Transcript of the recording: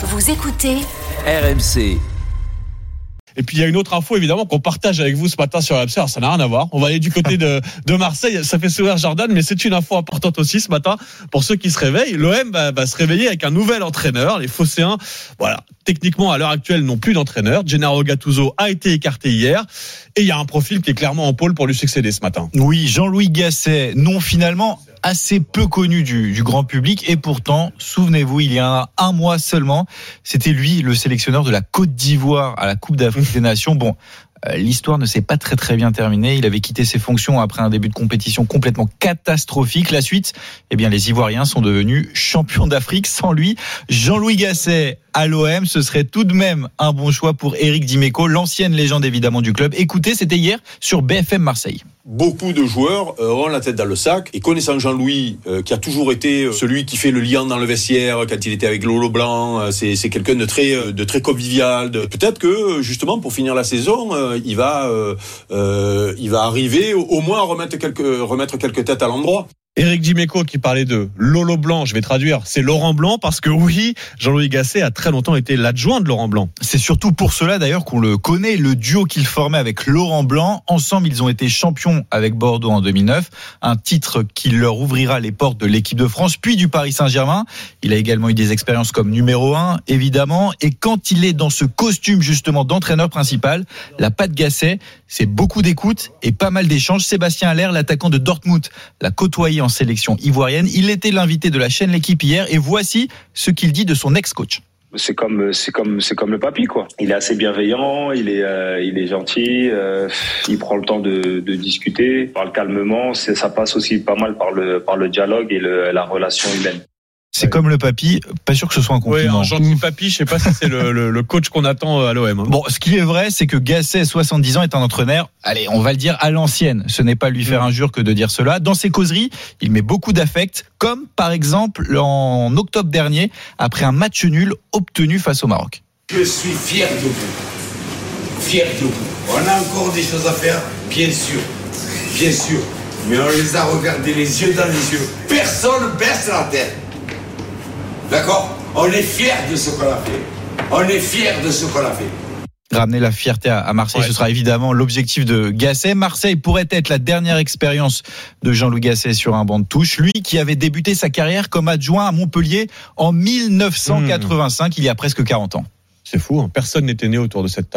Vous écoutez RMC. Et puis il y a une autre info évidemment qu'on partage avec vous ce matin sur RMC. Alors ça n'a rien à voir. On va aller du côté de, de Marseille. Ça fait sourire Jordan, mais c'est une info importante aussi ce matin pour ceux qui se réveillent. L'OM va, va se réveiller avec un nouvel entraîneur. Les Phocéens, voilà, techniquement à l'heure actuelle n'ont plus d'entraîneur. Gennaro Gattuso a été écarté hier et il y a un profil qui est clairement en pôle pour lui succéder ce matin. Oui, Jean-Louis Gasset, non finalement assez peu connu du, du grand public et pourtant, souvenez-vous, il y a un mois seulement, c'était lui le sélectionneur de la Côte d'Ivoire à la Coupe d'Afrique des Nations. Bon, euh, L'histoire ne s'est pas très très bien terminée. Il avait quitté ses fonctions après un début de compétition complètement catastrophique. La suite, eh bien, les Ivoiriens sont devenus champions d'Afrique sans lui. Jean-Louis Gasset à l'OM, ce serait tout de même un bon choix pour Eric Dimeco, l'ancienne légende évidemment du club. Écoutez, c'était hier sur BFM Marseille. Beaucoup de joueurs euh, ont la tête dans le sac et connaissant Jean-Louis, euh, qui a toujours été euh, celui qui fait le lien dans le vestiaire quand il était avec Lolo Blanc, c'est, c'est quelqu'un de très, de très convivial. De... Peut-être que justement pour finir la saison, il va, euh, il va arriver au moins à remettre quelques, remettre quelques têtes à l'endroit. Eric Dimeco qui parlait de Lolo Blanc, je vais traduire, c'est Laurent Blanc parce que oui, Jean-Louis Gasset a très longtemps été l'adjoint de Laurent Blanc. C'est surtout pour cela d'ailleurs qu'on le connaît, le duo qu'il formait avec Laurent Blanc. Ensemble, ils ont été champions avec Bordeaux en 2009, un titre qui leur ouvrira les portes de l'équipe de France, puis du Paris Saint-Germain. Il a également eu des expériences comme numéro 1, évidemment. Et quand il est dans ce costume justement d'entraîneur principal, la patte Gasset, c'est beaucoup d'écoute et pas mal d'échanges. Sébastien Allaire, l'attaquant de Dortmund, l'a côtoyé en sélection ivoirienne. Il était l'invité de la chaîne L'équipe hier et voici ce qu'il dit de son ex-coach. C'est comme c'est comme c'est comme le papy quoi. Il est assez bienveillant, il est euh, gentil, euh, il prend le temps de, discuter, parle calmement. Ça passe aussi pas mal par le dialogue et la relation humaine. C'est comme le papy, pas sûr que ce soit un Oui, compliment. un gentil papy, je sais pas si c'est le, le- le coach qu'on attend à l'OM. hein. Bon, ce qui est vrai, c'est que Gasset, 70 ans, est un entraîneur, allez, on va le dire à l'ancienne. Ce n'est pas lui faire injure que de dire cela. Dans ses causeries, il met beaucoup d'affect, comme par exemple en octobre dernier, après un match nul obtenu face au Maroc. Je suis fier de vous. Fier de vous. On a encore des choses à faire, bien sûr. Bien sûr. Mais on les a regardés les yeux dans les yeux. Personne ne baisse la tête. D'accord? On est fier de ce qu'on a fait. On est fier de ce qu'on a fait. Ramener la fierté à- Marseille, Ouais. ce sera évidemment l'objectif de Gasset. Marseille pourrait être la dernière expérience de Jean-Louis Gasset sur un banc de touche. Lui qui avait débuté sa carrière comme adjoint à Montpellier en 1985, il y a presque 40 ans. C'est fou, hein. personne n'était né autour de cette table.